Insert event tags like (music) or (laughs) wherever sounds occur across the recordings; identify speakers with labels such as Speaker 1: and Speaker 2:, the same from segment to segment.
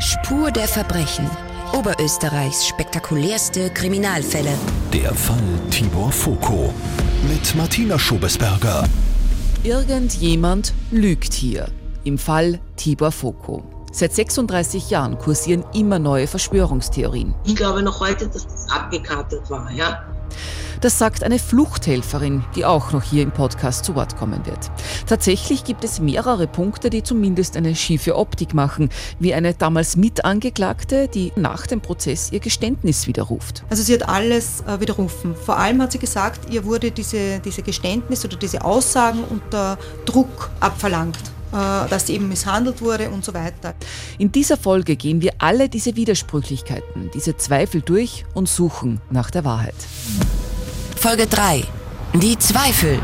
Speaker 1: Spur der Verbrechen. Oberösterreichs spektakulärste Kriminalfälle.
Speaker 2: Der Fall Tibor Foko mit Martina Schobesberger.
Speaker 3: Irgendjemand lügt hier. Im Fall Tibor Foko. Seit 36 Jahren kursieren immer neue Verschwörungstheorien.
Speaker 4: Ich glaube noch heute, dass das abgekartet war, ja.
Speaker 3: Das sagt eine Fluchthelferin, die auch noch hier im Podcast zu Wort kommen wird. Tatsächlich gibt es mehrere Punkte, die zumindest eine schiefe Optik machen, wie eine damals Mitangeklagte, die nach dem Prozess ihr Geständnis widerruft.
Speaker 5: Also sie hat alles äh, widerrufen. Vor allem hat sie gesagt, ihr wurde diese, diese Geständnis oder diese Aussagen unter Druck abverlangt dass sie eben misshandelt wurde und so weiter.
Speaker 3: In dieser Folge gehen wir alle diese Widersprüchlichkeiten, diese Zweifel durch und suchen nach der Wahrheit.
Speaker 1: Folge 3. Die Zweifel.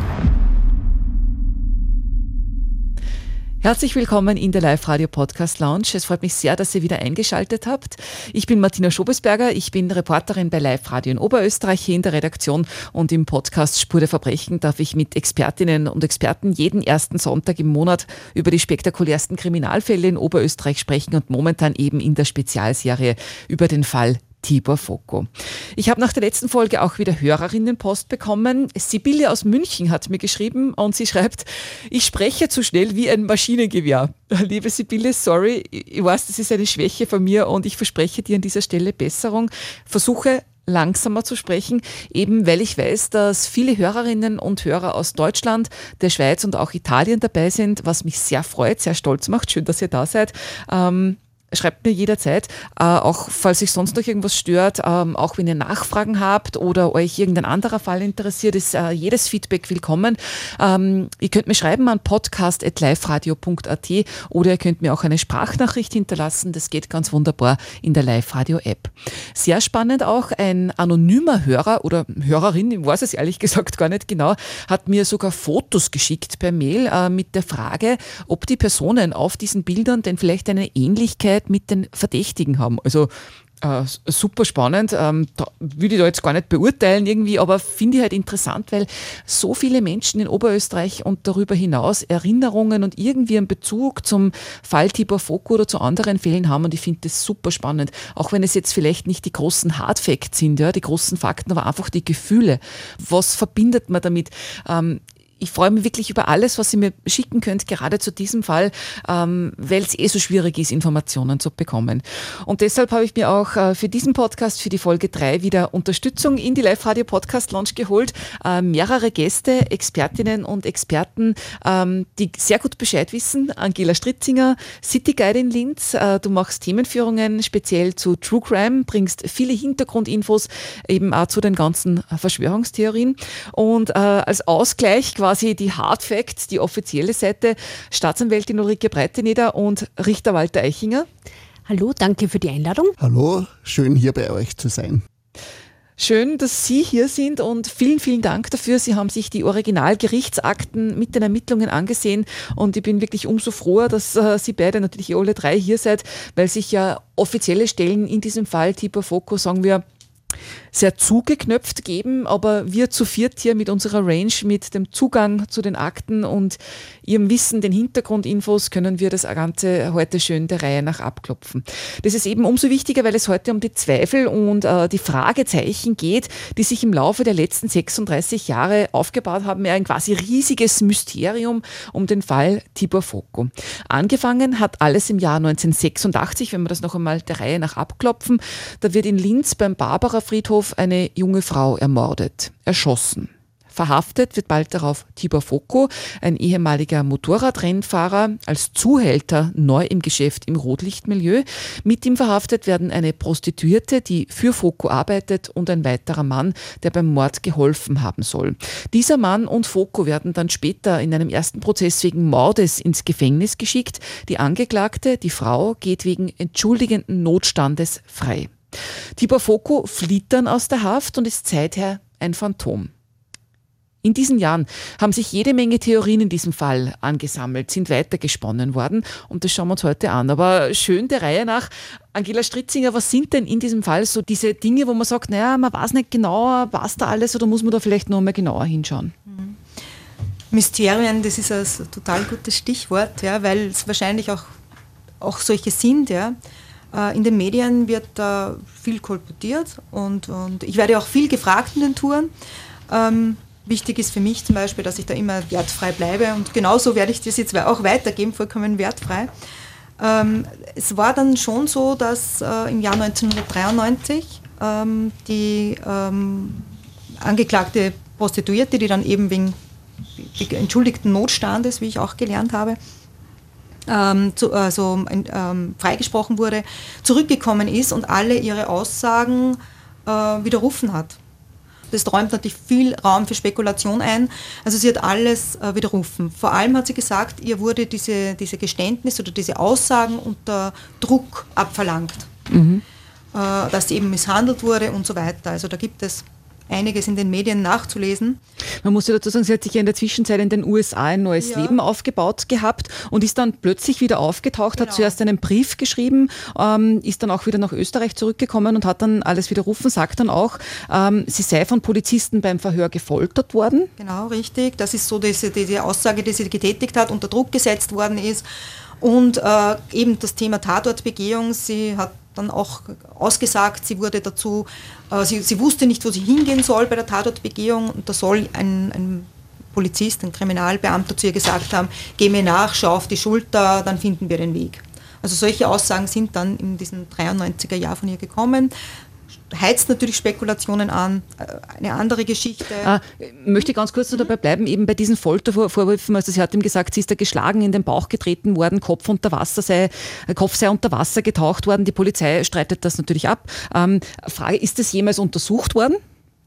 Speaker 3: Herzlich willkommen in der Live-Radio Podcast Lounge. Es freut mich sehr, dass ihr wieder eingeschaltet habt. Ich bin Martina Schobesberger. Ich bin Reporterin bei Live-Radio in Oberösterreich hier in der Redaktion und im Podcast Spur der Verbrechen darf ich mit Expertinnen und Experten jeden ersten Sonntag im Monat über die spektakulärsten Kriminalfälle in Oberösterreich sprechen und momentan eben in der Spezialserie über den Fall Tibor Foko. Ich habe nach der letzten Folge auch wieder Hörerinnenpost bekommen. Sibylle aus München hat mir geschrieben und sie schreibt, ich spreche zu schnell wie ein Maschinengewehr. (laughs) Liebe Sibylle, sorry, ich weiß, das ist eine Schwäche von mir und ich verspreche dir an dieser Stelle Besserung. Versuche langsamer zu sprechen, eben weil ich weiß, dass viele Hörerinnen und Hörer aus Deutschland, der Schweiz und auch Italien dabei sind, was mich sehr freut, sehr stolz macht. Schön, dass ihr da seid. Ähm, schreibt mir jederzeit, äh, auch falls sich sonst noch irgendwas stört, ähm, auch wenn ihr Nachfragen habt oder euch irgendein anderer Fall interessiert, ist äh, jedes Feedback willkommen. Ähm, ihr könnt mir schreiben an podcast.liferadio.at oder ihr könnt mir auch eine Sprachnachricht hinterlassen. Das geht ganz wunderbar in der Live-Radio-App. Sehr spannend auch, ein anonymer Hörer oder Hörerin, ich weiß es ehrlich gesagt gar nicht genau, hat mir sogar Fotos geschickt per Mail äh, mit der Frage, ob die Personen auf diesen Bildern denn vielleicht eine Ähnlichkeit Zusammenarbeit mit den Verdächtigen haben. Also äh, super spannend. Ähm, würde ich da jetzt gar nicht beurteilen irgendwie, aber finde ich halt interessant, weil so viele Menschen in Oberösterreich und darüber hinaus Erinnerungen und irgendwie einen Bezug zum Fall Tibor Foko oder zu anderen Fällen haben und ich finde das super spannend. Auch wenn es jetzt vielleicht nicht die großen Hardfacts sind, ja, die großen Fakten, aber einfach die Gefühle. Was verbindet man damit? Ähm, ich freue mich wirklich über alles, was ihr mir schicken könnt, gerade zu diesem Fall, ähm, weil es eh so schwierig ist, Informationen zu bekommen. Und deshalb habe ich mir auch äh, für diesen Podcast, für die Folge 3 wieder Unterstützung in die Live-Radio Podcast Launch geholt. Äh, mehrere Gäste, Expertinnen und Experten, ähm, die sehr gut Bescheid wissen. Angela Stritzinger, City Guide in Linz. Äh, du machst Themenführungen speziell zu True Crime, bringst viele Hintergrundinfos eben auch zu den ganzen Verschwörungstheorien. Und äh, als Ausgleich quasi quasi die Hard Facts, die offizielle Seite, Staatsanwältin Ulrike Breiteneder und Richter Walter Eichinger.
Speaker 6: Hallo, danke für die Einladung.
Speaker 7: Hallo, schön hier bei euch zu sein.
Speaker 3: Schön, dass Sie hier sind und vielen, vielen Dank dafür. Sie haben sich die Originalgerichtsakten mit den Ermittlungen angesehen und ich bin wirklich umso froher, dass äh, Sie beide, natürlich alle drei hier seid, weil sich ja offizielle Stellen in diesem Fall, Tipo Foco, sagen wir, sehr zugeknöpft geben, aber wir zu viert hier mit unserer Range, mit dem Zugang zu den Akten und ihrem Wissen, den Hintergrundinfos, können wir das Ganze heute schön der Reihe nach abklopfen. Das ist eben umso wichtiger, weil es heute um die Zweifel und äh, die Fragezeichen geht, die sich im Laufe der letzten 36 Jahre aufgebaut haben. ein quasi riesiges Mysterium um den Fall Tibor Foko. Angefangen hat alles im Jahr 1986, wenn wir das noch einmal der Reihe nach abklopfen. Da wird in Linz beim Barbara Friedhof eine junge Frau ermordet, erschossen. Verhaftet wird bald darauf Tibor Foko, ein ehemaliger Motorradrennfahrer, als Zuhälter neu im Geschäft im Rotlichtmilieu. Mit ihm verhaftet werden eine Prostituierte, die für Foko arbeitet und ein weiterer Mann, der beim Mord geholfen haben soll. Dieser Mann und Foko werden dann später in einem ersten Prozess wegen Mordes ins Gefängnis geschickt. Die Angeklagte, die Frau, geht wegen entschuldigenden Notstandes frei. Tibor Foko flieht dann aus der Haft und ist seither ein Phantom. In diesen Jahren haben sich jede Menge Theorien in diesem Fall angesammelt, sind weitergesponnen worden und das schauen wir uns heute an. Aber schön der Reihe nach. Angela Stritzinger, was sind denn in diesem Fall so diese Dinge, wo man sagt, naja, man weiß nicht genauer, was da alles oder muss man da vielleicht noch mal genauer hinschauen? Mhm.
Speaker 5: Mysterien, das ist ein total gutes Stichwort, ja, weil es wahrscheinlich auch, auch solche sind, ja. Äh, in den Medien wird da viel kolportiert und, und ich werde auch viel gefragt in den Touren. Ähm, wichtig ist für mich zum Beispiel, dass ich da immer wertfrei bleibe und genauso werde ich das jetzt auch weitergeben, vollkommen wertfrei. Ähm, es war dann schon so, dass äh, im Jahr 1993 ähm, die ähm, angeklagte Prostituierte, die dann eben wegen entschuldigten Notstandes, wie ich auch gelernt habe, ähm, zu, also ähm, freigesprochen wurde, zurückgekommen ist und alle ihre Aussagen äh, widerrufen hat. Das räumt natürlich viel Raum für Spekulation ein. Also sie hat alles äh, widerrufen. Vor allem hat sie gesagt, ihr wurde diese, diese Geständnis oder diese Aussagen unter Druck abverlangt. Mhm. Äh, dass sie eben misshandelt wurde und so weiter. Also da gibt es einiges in den Medien nachzulesen.
Speaker 3: Man muss ja dazu sagen, sie hat sich ja in der Zwischenzeit in den USA ein neues ja. Leben aufgebaut gehabt und ist dann plötzlich wieder aufgetaucht, genau. hat zuerst einen Brief geschrieben, ähm, ist dann auch wieder nach Österreich zurückgekommen und hat dann alles widerrufen, sagt dann auch, ähm, sie sei von Polizisten beim Verhör gefoltert worden.
Speaker 5: Genau, richtig. Das ist so diese, diese Aussage, die sie getätigt hat, unter Druck gesetzt worden ist. Und äh, eben das Thema Tatortbegehung, sie hat dann auch ausgesagt, sie wurde dazu, äh, sie, sie wusste nicht, wo sie hingehen soll bei der Tatortbegehung und da soll ein, ein Polizist, ein Kriminalbeamter zu ihr gesagt haben, geh mir nach, schau auf die Schulter, dann finden wir den Weg. Also solche Aussagen sind dann in diesem 93er Jahr von ihr gekommen heizt natürlich Spekulationen an. Äh, eine andere Geschichte.
Speaker 3: Ah, möchte ganz kurz noch dabei bleiben, eben bei diesen Foltervorwürfen. Also sie hat ihm gesagt, sie ist da geschlagen, in den Bauch getreten worden, Kopf unter Wasser sei, äh, Kopf sei unter Wasser getaucht worden. Die Polizei streitet das natürlich ab. Ähm, Frage, ist das jemals untersucht worden?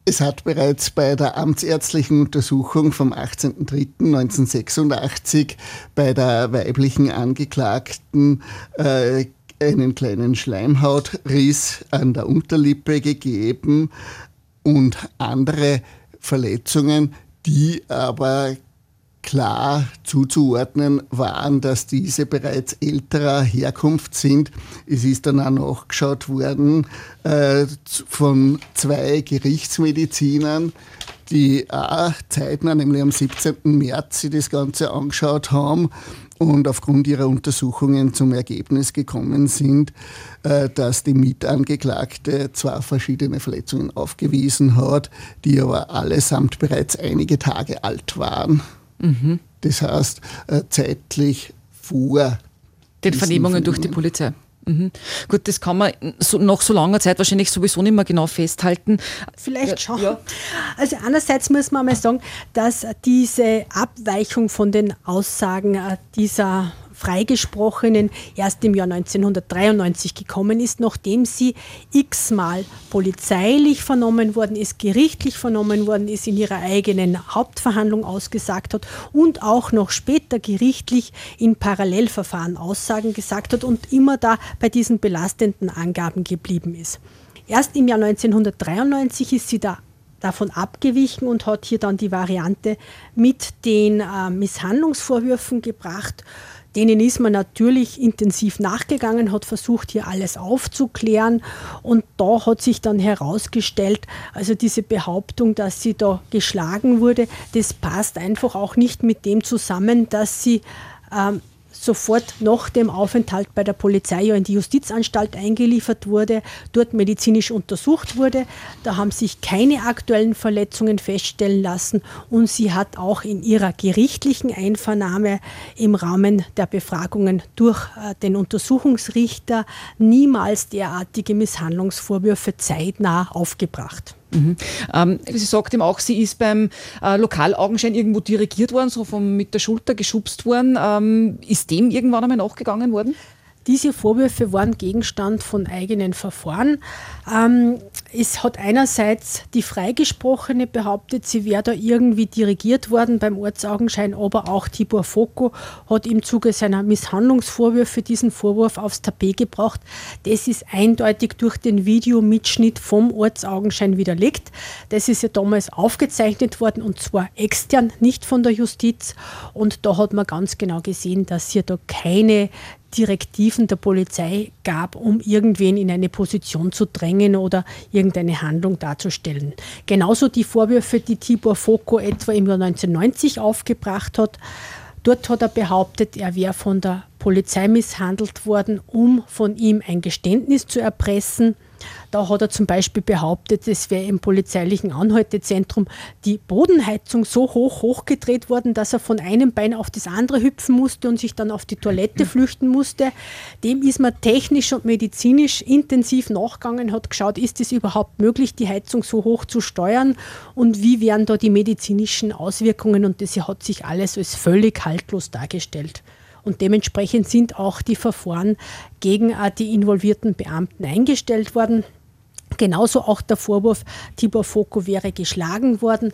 Speaker 7: Es hat bereits bei der amtsärztlichen Untersuchung vom 18.03.1986 bei der weiblichen Angeklagten äh, einen kleinen Schleimhautriss an der Unterlippe gegeben und andere Verletzungen, die aber klar zuzuordnen waren, dass diese bereits älterer Herkunft sind. Es ist dann auch nachgeschaut worden äh, von zwei Gerichtsmedizinern, die auch zeitnah, nämlich am 17. März, sich das Ganze angeschaut haben und aufgrund ihrer Untersuchungen zum Ergebnis gekommen sind, äh, dass die Mitangeklagte zwei verschiedene Verletzungen aufgewiesen hat, die aber allesamt bereits einige Tage alt waren. Mhm. Das heißt, äh, zeitlich vor
Speaker 3: den Vernehmungen durch die Polizei. Mhm. Gut, das kann man so, nach so langer Zeit wahrscheinlich sowieso nicht mehr genau festhalten.
Speaker 6: Vielleicht schon. Ja. Also einerseits muss man mal sagen, dass diese Abweichung von den Aussagen äh, dieser Freigesprochenen erst im Jahr 1993 gekommen ist, nachdem sie x-mal polizeilich vernommen worden ist, gerichtlich vernommen worden ist, in ihrer eigenen Hauptverhandlung ausgesagt hat und auch noch später gerichtlich in Parallelverfahren Aussagen gesagt hat und immer da bei diesen belastenden Angaben geblieben ist. Erst im Jahr 1993 ist sie da davon abgewichen und hat hier dann die Variante mit den äh, Misshandlungsvorwürfen gebracht Denen ist man natürlich intensiv nachgegangen, hat versucht, hier alles aufzuklären. Und da hat sich dann herausgestellt, also diese Behauptung, dass sie da geschlagen wurde, das passt einfach auch nicht mit dem zusammen, dass sie ähm, sofort nach dem Aufenthalt bei der Polizei ja in die Justizanstalt eingeliefert wurde, dort medizinisch untersucht wurde. Da haben sich keine aktuellen Verletzungen feststellen lassen und sie hat auch in ihrer gerichtlichen Einvernahme im Rahmen der Befragungen durch äh, den Untersuchungsrichter niemals derartige Misshandlungsvorwürfe zeitnah aufgebracht.
Speaker 3: Mhm. Ähm, sie sagt ihm auch, sie ist beim äh, Lokalaugenschein irgendwo dirigiert worden, so vom, mit der Schulter geschubst worden. Ähm, ist dem irgendwann einmal nachgegangen worden?
Speaker 6: Diese Vorwürfe waren Gegenstand von eigenen Verfahren. Ähm, es hat einerseits die Freigesprochene behauptet, sie wäre da irgendwie dirigiert worden beim Ortsaugenschein, aber auch Tibor Foko hat im Zuge seiner Misshandlungsvorwürfe diesen Vorwurf aufs Tapet gebracht. Das ist eindeutig durch den Videomitschnitt vom Ortsaugenschein widerlegt. Das ist ja damals aufgezeichnet worden und zwar extern, nicht von der Justiz. Und da hat man ganz genau gesehen, dass hier da keine Direktiven der Polizei gab, um irgendwen in eine Position zu drängen oder irgendeine Handlung darzustellen. Genauso die Vorwürfe, die Tibor Foko etwa im Jahr 1990 aufgebracht hat. Dort hat er behauptet, er wäre von der Polizei misshandelt worden, um von ihm ein Geständnis zu erpressen. Da hat er zum Beispiel behauptet, es wäre im polizeilichen Anhaltezentrum die Bodenheizung so hoch hochgedreht worden, dass er von einem Bein auf das andere hüpfen musste und sich dann auf die Toilette (clears throat) flüchten musste. Dem ist man technisch und medizinisch intensiv nachgegangen, hat geschaut, ist es überhaupt möglich, die Heizung so hoch zu steuern und wie wären da die medizinischen Auswirkungen und das hat sich alles als völlig haltlos dargestellt. Und dementsprechend sind auch die Verfahren gegen äh, die involvierten Beamten eingestellt worden. Genauso auch der Vorwurf, Tibor Foko wäre geschlagen worden.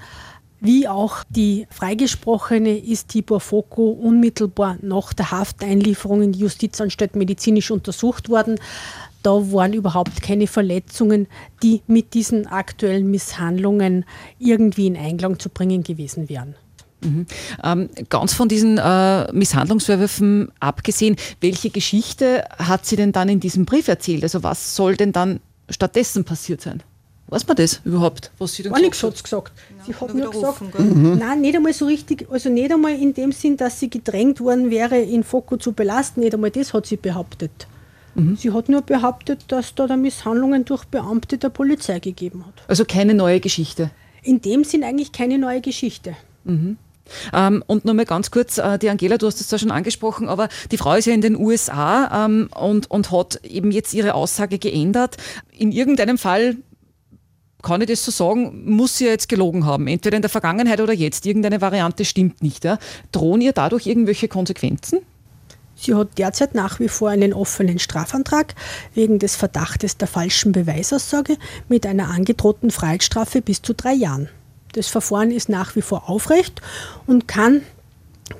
Speaker 6: Wie auch die Freigesprochene ist Tibor Foko unmittelbar nach der Hafteinlieferung in die Justizanstalt medizinisch untersucht worden. Da waren überhaupt keine Verletzungen, die mit diesen aktuellen Misshandlungen irgendwie in Einklang zu bringen gewesen wären.
Speaker 3: Mhm. Ähm, ganz von diesen äh, Misshandlungsvorwürfen abgesehen, welche Geschichte hat sie denn dann in diesem Brief erzählt? Also was soll denn dann stattdessen passiert sein? Weiß man das überhaupt,
Speaker 6: was sie denn Gar nichts hat gesagt. Sie hat nur gesagt, mhm. nein, nicht einmal so richtig, also nicht einmal in dem Sinn, dass sie gedrängt worden wäre, in Foko zu belasten, nicht einmal das hat sie behauptet. Mhm. Sie hat nur behauptet, dass da, da Misshandlungen durch Beamte der Polizei gegeben hat.
Speaker 3: Also keine neue Geschichte?
Speaker 6: In dem Sinn eigentlich keine neue Geschichte.
Speaker 3: Mhm. Ähm, und nur mal ganz kurz, äh, die Angela, du hast es zwar schon angesprochen, aber die Frau ist ja in den USA ähm, und, und hat eben jetzt ihre Aussage geändert. In irgendeinem Fall kann ich das so sagen, muss sie ja jetzt gelogen haben. Entweder in der Vergangenheit oder jetzt. Irgendeine Variante stimmt nicht. Ja? Drohen ihr dadurch irgendwelche Konsequenzen?
Speaker 6: Sie hat derzeit nach wie vor einen offenen Strafantrag wegen des Verdachtes der falschen Beweisaussage mit einer angedrohten Freiheitsstrafe bis zu drei Jahren. Das Verfahren ist nach wie vor aufrecht und kann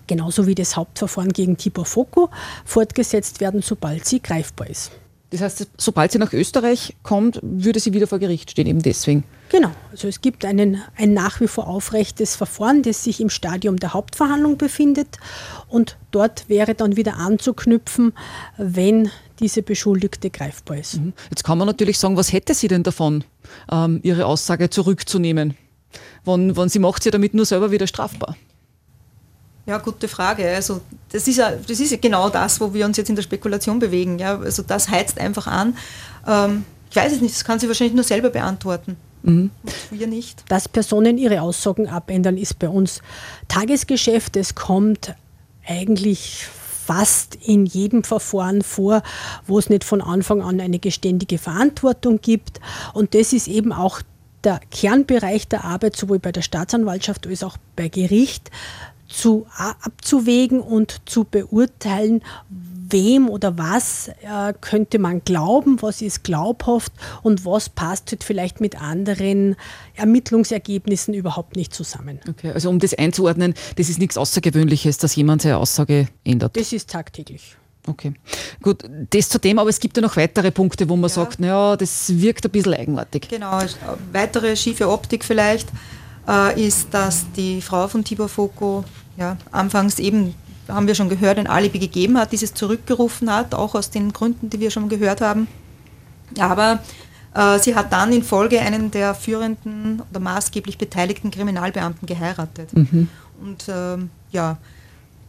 Speaker 6: genauso wie das Hauptverfahren gegen Tibor Foko fortgesetzt werden, sobald sie greifbar ist.
Speaker 3: Das heißt, sobald sie nach Österreich kommt, würde sie wieder vor Gericht stehen, eben deswegen.
Speaker 6: Genau, also es gibt einen, ein nach wie vor aufrechtes Verfahren, das sich im Stadium der Hauptverhandlung befindet und dort wäre dann wieder anzuknüpfen, wenn diese Beschuldigte greifbar ist. Mhm.
Speaker 3: Jetzt kann man natürlich sagen, was hätte sie denn davon, ähm, ihre Aussage zurückzunehmen? Wann, wann sie macht sie damit nur selber wieder strafbar?
Speaker 5: Ja, gute Frage. Also das ist ja, das ist ja genau das, wo wir uns jetzt in der Spekulation bewegen. Ja? Also das heizt einfach an. Ähm, ich weiß es nicht, das kann sie wahrscheinlich nur selber beantworten. Mhm.
Speaker 6: Wir nicht. Dass Personen ihre Aussagen abändern, ist bei uns Tagesgeschäft. Es kommt eigentlich fast in jedem Verfahren vor, wo es nicht von Anfang an eine geständige Verantwortung gibt. Und das ist eben auch der Kernbereich der Arbeit sowohl bei der Staatsanwaltschaft als auch bei Gericht zu, abzuwägen und zu beurteilen, wem oder was äh, könnte man glauben, was ist glaubhaft und was passt halt vielleicht mit anderen Ermittlungsergebnissen überhaupt nicht zusammen.
Speaker 3: Okay, also um das einzuordnen, das ist nichts Außergewöhnliches, dass jemand seine Aussage ändert.
Speaker 6: Das ist tagtäglich.
Speaker 3: Okay, gut, das zu dem, aber es gibt ja noch weitere Punkte, wo man ja. sagt, naja, das wirkt ein bisschen eigenartig.
Speaker 5: Genau, weitere schiefe Optik vielleicht äh, ist, dass die Frau von Tibor Foko ja, anfangs eben, haben wir schon gehört, ein Alibi gegeben hat, dieses zurückgerufen hat, auch aus den Gründen, die wir schon gehört haben. Aber äh, sie hat dann in Folge einen der führenden oder maßgeblich beteiligten Kriminalbeamten geheiratet. Mhm. Und ähm, ja,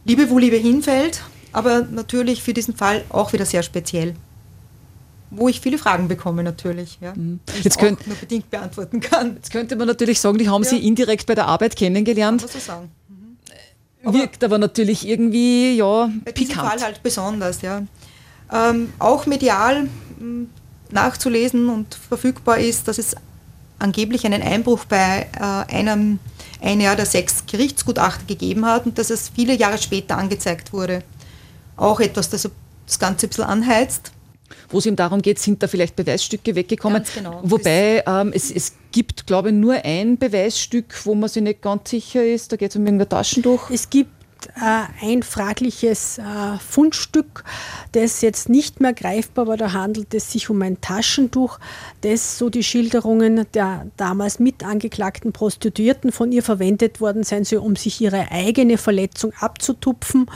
Speaker 5: Liebe, wo Liebe hinfällt, aber natürlich für diesen Fall auch wieder sehr speziell. Wo ich viele Fragen bekomme natürlich, ja, mhm. die
Speaker 3: jetzt ich könnt,
Speaker 5: nur bedingt beantworten kann.
Speaker 3: Jetzt könnte man natürlich sagen, die haben ja. Sie indirekt bei der Arbeit kennengelernt. Kann man so sagen. Mhm. Wirkt aber natürlich irgendwie, ja,
Speaker 5: bei pikant. Fall halt besonders, ja. Ähm, auch medial mh, nachzulesen und verfügbar ist, dass es angeblich einen Einbruch bei äh, einem ein Jahr der sechs Gerichtsgutachten gegeben hat und dass es viele Jahre später angezeigt wurde auch etwas, das das Ganze ein bisschen anheizt.
Speaker 3: Wo es ihm darum geht, sind da vielleicht Beweisstücke weggekommen. Ganz genau. Wobei ähm, es, es gibt, glaube ich, nur ein Beweisstück, wo man sich nicht ganz sicher ist. Da geht es um irgendein Taschentuch.
Speaker 6: Es gibt äh, ein fragliches äh, Fundstück, das jetzt nicht mehr greifbar war. Da handelt es sich um ein Taschentuch, das so die Schilderungen der damals mit angeklagten Prostituierten von ihr verwendet worden sein soll, um sich ihre eigene Verletzung abzutupfen.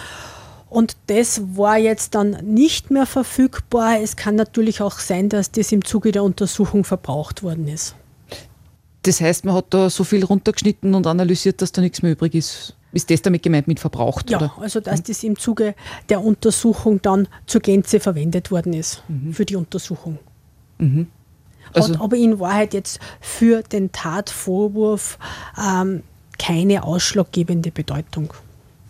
Speaker 6: Und das war jetzt dann nicht mehr verfügbar. Es kann natürlich auch sein, dass das im Zuge der Untersuchung verbraucht worden ist.
Speaker 3: Das heißt, man hat da so viel runtergeschnitten und analysiert, dass da nichts mehr übrig ist. ist das damit gemeint mit verbraucht?
Speaker 6: Ja,
Speaker 3: oder?
Speaker 6: also dass das im Zuge der Untersuchung dann zur Gänze verwendet worden ist
Speaker 3: Mhm.
Speaker 6: für die Untersuchung.
Speaker 3: Also-
Speaker 6: Hat aber in Wahrheit jetzt für den Tatvorwurf ähm, keine ausschlaggebende Bedeutung.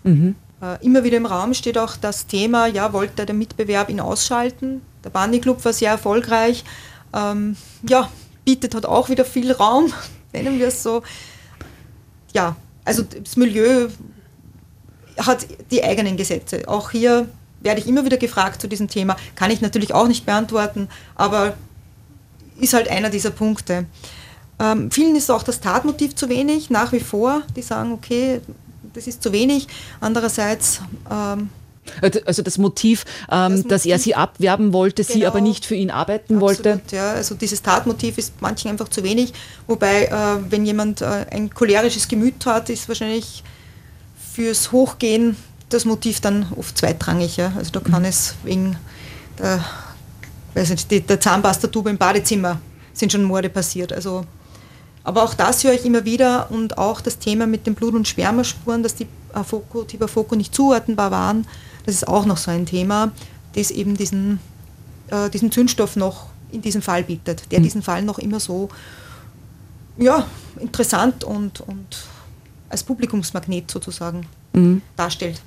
Speaker 5: Äh, Immer wieder im Raum steht auch das Thema, ja, wollte der Mitbewerb ihn ausschalten? Der Bandy Club war sehr erfolgreich. Ähm, ja, bietet hat auch wieder viel Raum, (laughs) nennen wir es so. Ja, also das Milieu hat die eigenen Gesetze. Auch hier werde ich immer wieder gefragt zu diesem Thema. Kann ich natürlich auch nicht beantworten, aber ist halt einer dieser Punkte. Ähm, vielen ist auch das Tatmotiv zu wenig, nach wie vor. Die sagen, okay, das ist zu wenig. Andererseits, ähm,
Speaker 3: Also das Motiv, ähm,
Speaker 5: Das
Speaker 3: dass er
Speaker 5: Motiv-
Speaker 3: sie abwerben wollte, sie
Speaker 5: Genau.
Speaker 3: aber nicht für ihn arbeiten wollte.
Speaker 5: absolut, ja, also dieses Tatmotiv ist manchen einfach zu wenig. Wobei, äh, wenn jemand äh, ein cholerisches Gemüt hat, ist wahrscheinlich fürs Hochgehen das Motiv dann oft zweitrangig. Ja? Also da kann
Speaker 3: Mhm.
Speaker 5: es wegen der, weiß nicht, der Zahnpastatube im Badezimmer sind schon Morde passiert. Also, aber auch das höre ich immer wieder und auch das Thema mit den Blut- und Spermaspuren, dass die Afoko, Tibafoko nicht zuordnenbar waren, das ist auch noch so ein Thema, das eben diesen, äh, diesen Zündstoff noch in diesem Fall bietet, der diesen Fall noch immer so ja, interessant und, und als Publikumsmagnet sozusagen darstellt.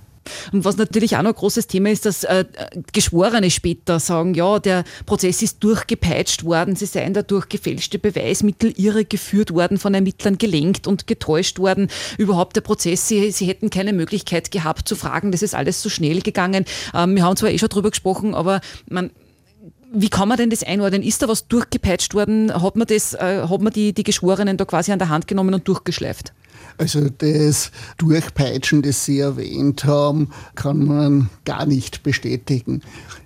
Speaker 3: Und was natürlich auch noch ein großes Thema ist, dass äh, Geschworene später sagen, ja, der Prozess ist durchgepeitscht worden, sie seien dadurch gefälschte Beweismittel irregeführt worden, von Ermittlern gelenkt und getäuscht worden. Überhaupt der Prozess, sie, sie hätten keine Möglichkeit gehabt zu fragen, das ist alles so schnell gegangen. Ähm, wir haben zwar eh schon drüber gesprochen, aber man, wie kann man denn das einordnen? Ist da was durchgepeitscht worden? Hat man, das, äh, hat man die, die Geschworenen da quasi an der Hand genommen und durchgeschleift?
Speaker 7: Also das Durchpeitschen, das Sie erwähnt haben, kann man gar nicht bestätigen.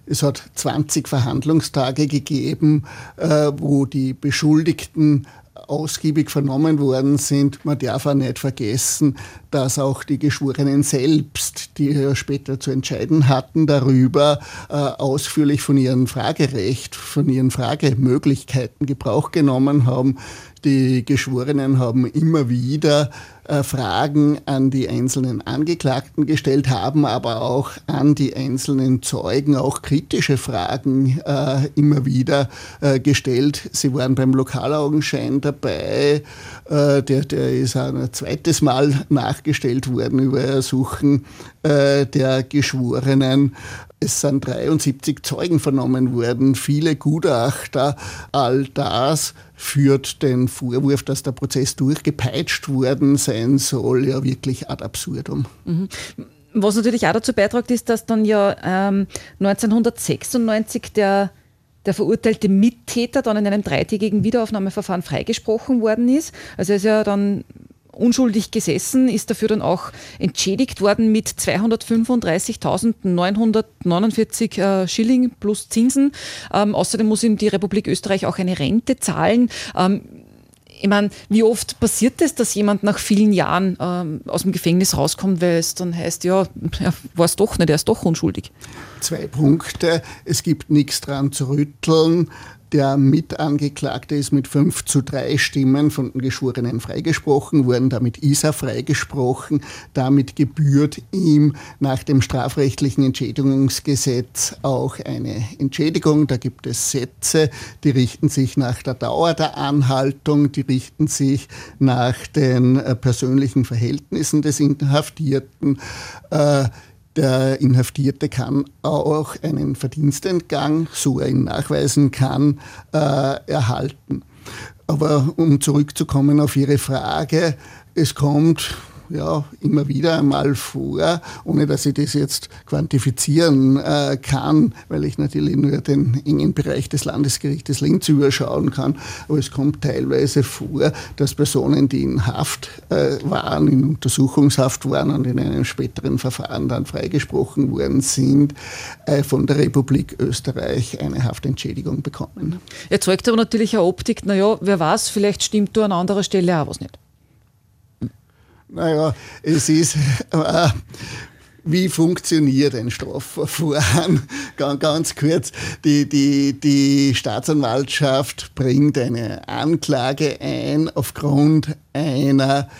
Speaker 7: Es hat 20 Verhandlungstage gegeben, äh, wo die Beschuldigten ausgiebig vernommen worden sind. Man darf auch nicht vergessen, dass auch die Geschworenen selbst, die ja später zu entscheiden hatten darüber, äh, ausführlich von ihrem Fragerecht, von ihren Fragemöglichkeiten Gebrauch genommen haben. Die Geschworenen haben immer wieder äh, Fragen an die einzelnen Angeklagten gestellt, haben aber auch an die einzelnen Zeugen auch kritische Fragen äh, immer wieder äh, gestellt. Sie waren beim Lokalaugenschein dabei, der, der ist ein zweites Mal nachgestellt worden über Ersuchen äh, der Geschworenen. Es sind 73 Zeugen vernommen worden, viele Gutachter. All das führt den Vorwurf, dass der Prozess durchgepeitscht worden sein soll, ja wirklich ad absurdum.
Speaker 3: Was natürlich auch dazu beiträgt, ist, dass dann ja ähm, 1996 der, der verurteilte Mittäter dann in einem dreitägigen Wiederaufnahmeverfahren freigesprochen worden ist. Also er ist ja dann unschuldig gesessen, ist dafür dann auch entschädigt worden mit 235.949 äh, Schilling plus Zinsen. Ähm, außerdem muss ihm die Republik Österreich auch eine Rente zahlen. Ähm, ich meine, wie oft passiert es, dass jemand nach vielen Jahren ähm, aus dem Gefängnis rauskommt, weil es dann heißt, ja, er war es doch nicht, er ist doch unschuldig.
Speaker 7: Zwei Punkte. Es gibt nichts dran zu rütteln. Der Mitangeklagte ist mit 5 zu 3 Stimmen von den Geschworenen freigesprochen worden. Damit ist er freigesprochen. Damit gebührt ihm nach dem strafrechtlichen Entschädigungsgesetz auch eine Entschädigung. Da gibt es Sätze, die richten sich nach der Dauer der Anhaltung, die richten sich nach den äh, persönlichen Verhältnissen des Inhaftierten. Äh, der Inhaftierte kann auch einen Verdienstentgang, so er ihn nachweisen kann, äh, erhalten. Aber um zurückzukommen auf Ihre Frage, es kommt ja, immer wieder einmal vor, ohne dass ich das jetzt quantifizieren äh, kann, weil ich natürlich nur den engen Bereich des Landesgerichtes Linz überschauen kann. Aber es kommt teilweise vor, dass Personen, die in Haft äh, waren, in Untersuchungshaft waren und in einem späteren Verfahren dann freigesprochen worden sind, äh, von der Republik Österreich eine Haftentschädigung bekommen.
Speaker 3: Erzeugt aber natürlich eine Optik, naja, wer weiß, vielleicht stimmt da an anderer Stelle auch was nicht.
Speaker 7: Naja, es ist, äh, wie funktioniert ein Strafverfahren? (laughs) Ganz, kurz, die, die, die Staatsanwaltschaft bringt eine Anklage ein aufgrund einer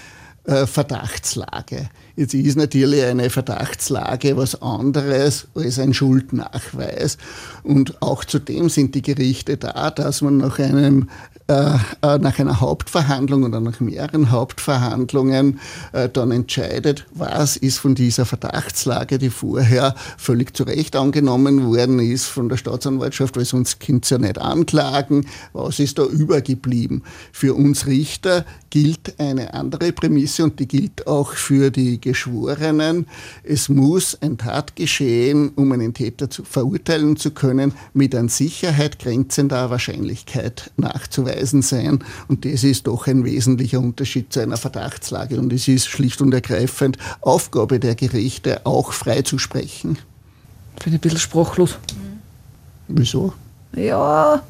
Speaker 7: äh, Verdachtslage. Jetzt ist natürlich eine Verdachtslage was anderes als ein Schuldnachweis. Und auch zudem sind die Gerichte da, dass man nach einem nach einer Hauptverhandlung oder nach mehreren Hauptverhandlungen äh, dann entscheidet, was ist von dieser Verdachtslage, die vorher völlig zu Recht angenommen worden ist von der Staatsanwaltschaft, weil sonst könnt ja nicht anklagen, was ist da übergeblieben. Für uns Richter gilt eine andere Prämisse und die gilt auch für die Geschworenen. Es muss ein Tatgeschehen, um einen Täter zu verurteilen zu können, mit an Sicherheit grenzender Wahrscheinlichkeit nachzuweisen sein. Und das ist doch ein wesentlicher Unterschied zu einer Verdachtslage. Und es ist schlicht und ergreifend Aufgabe der Gerichte, auch frei zu sprechen.
Speaker 3: Ich bin ein bisschen sprachlos.
Speaker 7: Wieso?
Speaker 3: Ja.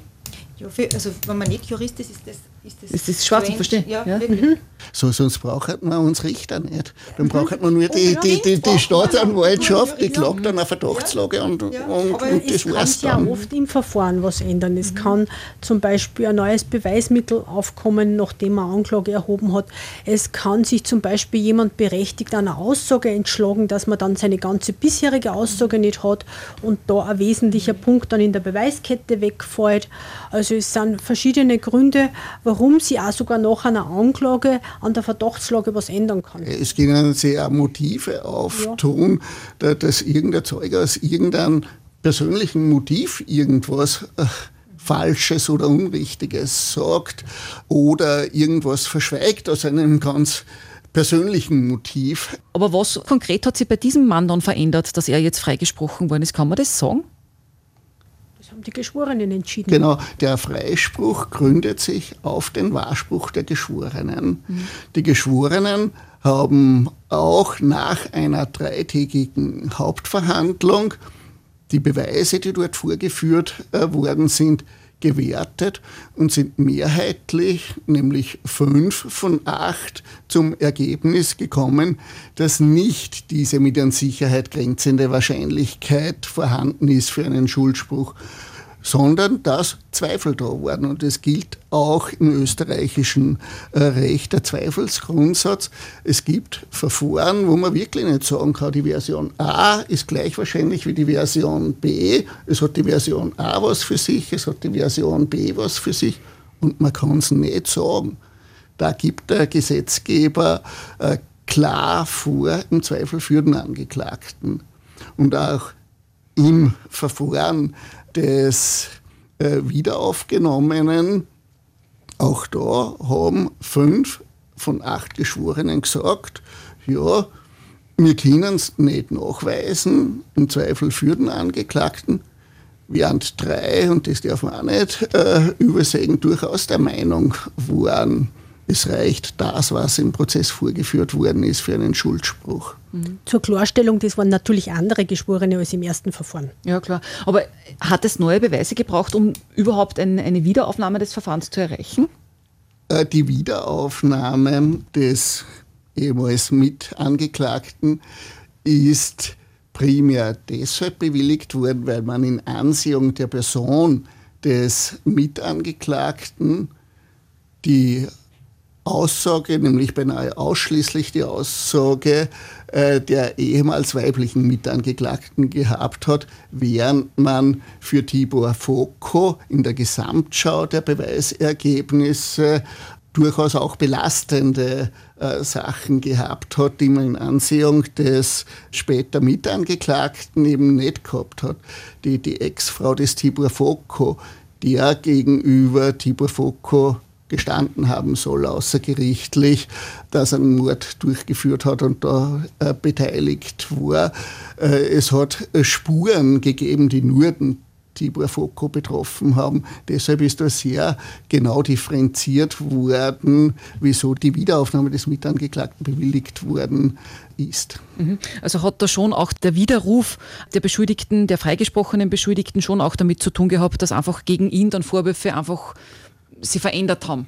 Speaker 5: Ja, für, also wenn man nicht Jurist ist, ist das ist das,
Speaker 3: ist das schwer zu verstehen.
Speaker 5: Ja,
Speaker 3: Ja.
Speaker 5: wirklich.
Speaker 3: Mhm.
Speaker 7: So, sonst braucht man uns Richter nicht. Dann braucht man nur die, die, die, die Staatsanwaltschaft, die klagt an einer Verdachtslage und, und, und
Speaker 6: Es
Speaker 7: das
Speaker 6: kann
Speaker 7: war's
Speaker 6: sich ja
Speaker 7: dann.
Speaker 6: oft im Verfahren was ändern. Es kann zum Beispiel ein neues Beweismittel aufkommen, nachdem man Anklage erhoben hat. Es kann sich zum Beispiel jemand berechtigt einer Aussage entschlagen, dass man dann seine ganze bisherige Aussage nicht hat und da ein wesentlicher Punkt dann in der Beweiskette wegfällt. Also es sind verschiedene Gründe, warum sie auch sogar nach einer Anklage an der Verdachtslage was ändern kann.
Speaker 7: Es sich auch Motive auftun, da- dass irgendein Zeuge aus irgendeinem persönlichen Motiv irgendwas äh, Falsches oder Unrichtiges sagt oder irgendwas verschweigt aus einem ganz persönlichen Motiv.
Speaker 3: Aber was konkret hat sich bei diesem Mann dann verändert, dass er jetzt freigesprochen worden ist? Kann man das sagen?
Speaker 6: Haben die Geschworenen entschieden.
Speaker 7: Genau, der Freispruch gründet sich auf den Wahrspruch der Geschworenen. Die Geschworenen haben auch nach einer dreitägigen Hauptverhandlung die Beweise, die dort vorgeführt äh, worden sind, gewertet und sind mehrheitlich, nämlich fünf von acht, zum Ergebnis gekommen, dass nicht diese mit an Sicherheit grenzende Wahrscheinlichkeit vorhanden ist für einen Schuldspruch, sondern dass Zweifel da waren. Und es gilt auch im österreichischen äh, Recht der Zweifelsgrundsatz. Es gibt Verfahren, wo man wirklich nicht sagen kann, die Version A ist gleich wahrscheinlich wie die Version B. Es hat die Version A was für sich, es hat die Version B was für sich und man kann es nicht sagen. Da gibt der Gesetzgeber äh, klar vor, im Zweifel für den Angeklagten. Und auch im Verfahren des äh, Wiederaufgenommenen, auch da haben fünf von acht Geschworenen gesagt, ja, wir können es nicht nachweisen, im Zweifel für den Angeklagten, während drei, und das darf man auch nicht äh, übersehen, durchaus der Meinung waren, es reicht das, was im Prozess vorgeführt worden ist, für einen Schuldspruch.
Speaker 6: Zur Klarstellung, das waren natürlich andere Geschworene als im ersten Verfahren.
Speaker 3: Ja, klar. Aber hat es neue Beweise gebraucht, um überhaupt ein, eine Wiederaufnahme des Verfahrens zu erreichen?
Speaker 7: Äh, Die Wiederaufnahme des ehemals Mitangeklagten ist primär deshalb bewilligt worden, weil man in Ansehung der Person des Mitangeklagten die Aussage, nämlich beinahe ausschließlich die Aussage äh, der ehemals weiblichen Mitangeklagten gehabt hat, während man für Tibor Foko in der Gesamtschau der Beweisergebnisse durchaus auch belastende äh, Sachen gehabt hat, die man in Ansehung des später Mitangeklagten eben nicht gehabt hat. Die, die Ex-Frau des Tibor Foko, der gegenüber Tibor Foko gestanden haben soll, außergerichtlich, dass er einen Mord durchgeführt hat und da äh, beteiligt war. Äh, es hat äh, Spuren gegeben, die nur den Tibor Foko betroffen haben. Deshalb ist da sehr genau differenziert worden, wieso die Wiederaufnahme des Mitangeklagten bewilligt worden ist.
Speaker 3: Mhm. Also hat da schon auch der Widerruf der Beschuldigten, der freigesprochenen Beschuldigten schon auch damit zu tun gehabt, dass einfach gegen ihn dann Vorwürfe einfach sie verändert haben?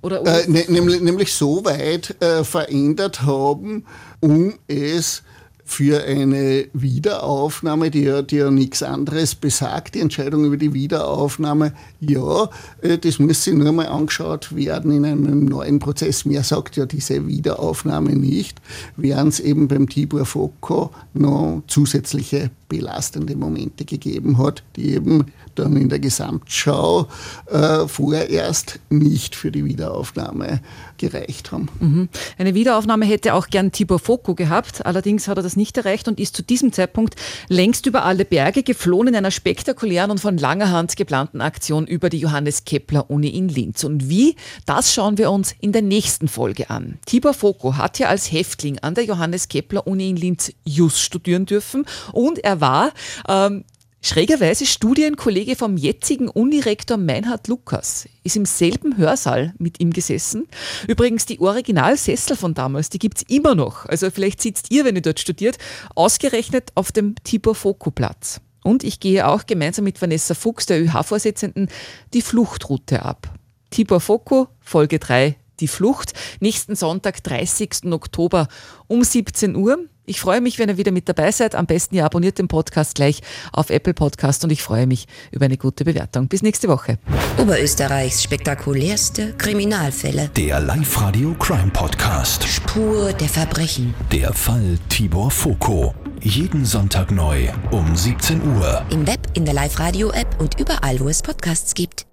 Speaker 3: Oder, oder
Speaker 7: Äh, ne, nämlich, nämlich so weit äh, verändert haben, um es für eine Wiederaufnahme, die ja, die ja nichts anderes besagt, die Entscheidung über die Wiederaufnahme, ja, äh, das muss sich nur mal angeschaut werden in einem neuen Prozess. Mehr sagt ja diese Wiederaufnahme nicht, während es eben beim Tibor Foko noch zusätzliche belastende Momente gegeben hat, die eben dann in der Gesamtschau äh, vorerst nicht für die Wiederaufnahme gereicht haben.
Speaker 3: Mhm. Eine Wiederaufnahme hätte auch gern Tibor Foko gehabt, allerdings hat er das nicht erreicht und ist zu diesem Zeitpunkt längst über alle Berge geflohen in einer spektakulären und von langer Hand geplanten Aktion über die Johannes Kepler Uni in Linz. Und wie, das schauen wir uns in der nächsten Folge an. Tibor Foko hat ja als Häftling an der Johannes Kepler Uni in Linz Jus studieren dürfen und er war ähm, Schrägerweise Studienkollege vom jetzigen Unirektor Meinhard Lukas ist im selben Hörsaal mit ihm gesessen. Übrigens, die Originalsessel von damals, die gibt es immer noch. Also vielleicht sitzt ihr, wenn ihr dort studiert, ausgerechnet auf dem Tibor Foko Platz. Und ich gehe auch gemeinsam mit Vanessa Fuchs, der ÖH-Vorsitzenden, die Fluchtroute ab. Tibor Foko, Folge 3, die Flucht, nächsten Sonntag, 30. Oktober um 17 Uhr. Ich freue mich, wenn ihr wieder mit dabei seid. Am besten ihr abonniert den Podcast gleich auf Apple Podcast und ich freue mich über eine gute Bewertung. Bis nächste Woche.
Speaker 1: Oberösterreichs spektakulärste Kriminalfälle.
Speaker 2: Der Live-Radio Crime Podcast.
Speaker 1: Spur der Verbrechen.
Speaker 2: Der Fall Tibor Foko. Jeden Sonntag neu um 17 Uhr.
Speaker 1: Im Web, in der Live-Radio-App und überall, wo es Podcasts gibt.